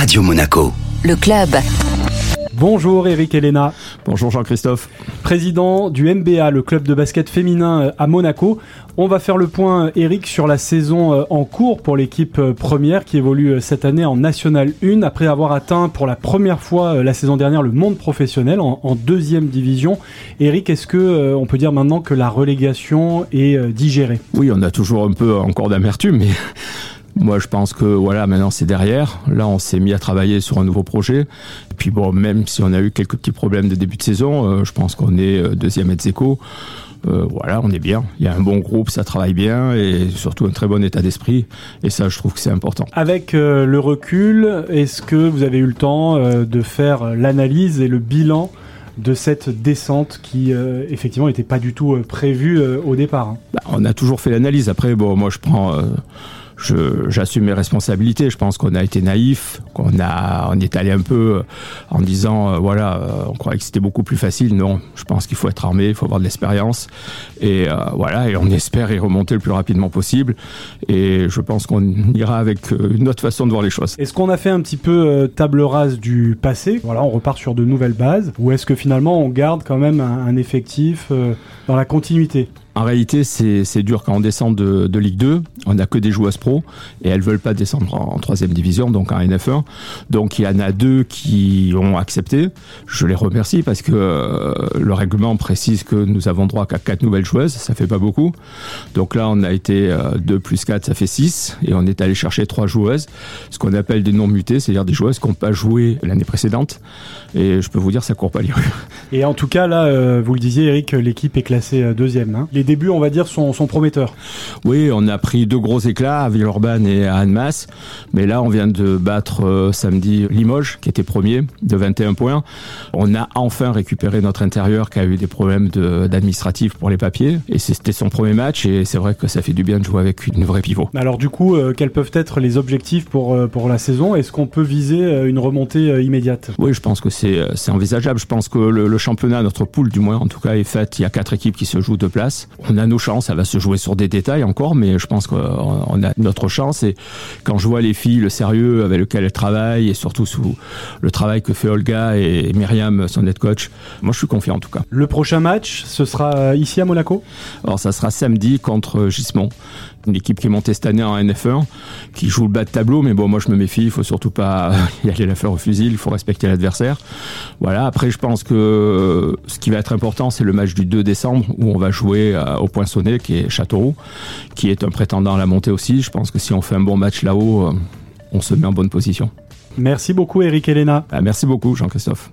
Radio Monaco. Le club. Bonjour Eric Elena. Bonjour Jean-Christophe. Président du MBA, le club de basket féminin euh, à Monaco. On va faire le point, Eric, sur la saison euh, en cours pour l'équipe euh, première qui évolue cette année en National 1 après avoir atteint pour la première fois la saison dernière le monde professionnel en, deuxième division. Eric, est-ce que on peut dire maintenant que la relégation est digérée? Oui, on a toujours un peu encore d'amertume, mais moi, je pense que voilà, maintenant c'est derrière. Là, on s'est mis à travailler sur un nouveau projet. Et puis bon, même si on a eu quelques petits problèmes de début de saison, euh, je pense qu'on est euh, deuxième ex aequo. Euh, voilà, on est bien. Il y a un bon groupe, ça travaille bien et surtout un très bon état d'esprit. Et ça, je trouve que c'est important. Avec le recul, est-ce que vous avez eu le temps de faire l'analyse et le bilan de cette descente qui effectivement n'était pas du tout prévue au départ hein? Bah, On a toujours fait l'analyse. Après, bon, moi je prends j'assume mes responsabilités. Je pense qu'on a été naïf, qu'on a, on est allé un peu euh, en disant, euh, voilà, euh, on croyait que c'était beaucoup plus facile. Non, je pense qu'il faut être armé, il faut avoir de l'expérience, et voilà, et on espère y remonter le plus rapidement possible. Et je pense qu'on ira avec une autre façon de voir les choses. Est-ce qu'on a fait un petit peu table rase du passé? Voilà, on repart sur de nouvelles bases, ou est-ce que finalement on garde quand même un effectif dans la continuité? En réalité, c'est dur quand on descend de, Ligue 2. On n'a que des joueuses pro et elles veulent pas descendre en, troisième division, donc en NF1. Donc il y en a deux qui ont accepté. Je les remercie parce que euh, le règlement précise que nous avons droit qu'à quatre nouvelles joueuses. Ça fait pas beaucoup. Donc là, on a été 2 euh, plus 4, ça fait 6. Et on est allé chercher trois joueuses, ce qu'on appelle des non mutées, c'est-à-dire des joueuses qui n'ont pas joué l'année précédente. Et je peux vous dire, ça court pas les rues. Et en tout cas, là, euh, vous le disiez, Eric, l'équipe est classée deuxième. Hein débuts, on va dire, sont, prometteurs. Oui, on a pris deux gros éclats à Villeurbanne et à Annemasse. Mais là, on vient de battre euh, samedi Limoges, qui était premier, de 21 points. On a enfin récupéré notre intérieur qui a eu des problèmes d'administratif pour les papiers. Et c'était son premier match. Et c'est vrai que ça fait du bien de jouer avec une vraie pivot. Alors du coup, euh, quels peuvent être les objectifs pour, euh, pour la saison? Est-ce qu'on peut viser une remontée immédiate? Oui, je pense que c'est envisageable. Je pense que le, le championnat, notre poule du moins en tout cas, est fait. Il y a quatre équipes qui se jouent de place on a nos chances. Ça va se jouer sur des détails encore, mais je pense qu'on a notre chance. Et quand je vois les filles, le sérieux avec lequel elles travaillent, et surtout sous le travail que fait Olga et Myriam, son head coach, moi je suis confiant en tout cas. Le prochain match, ce sera ici à Monaco? Alors ça sera samedi contre Gismont une équipe qui est montée cette année en NF1, qui joue le bas de tableau, mais bon, moi je me méfie, il faut surtout pas y aller la fleur au fusil, il faut respecter l'adversaire. Voilà, après je pense que ce qui va être important, c'est le match du 2 décembre, où on va jouer euh, au Poinçonnet, qui est Châteauroux, qui est un prétendant à la montée aussi. Je pense que si on fait un bon match là-haut, euh, on se met en bonne position. Merci beaucoup Eric Elena. Ah, merci beaucoup Jean-Christophe.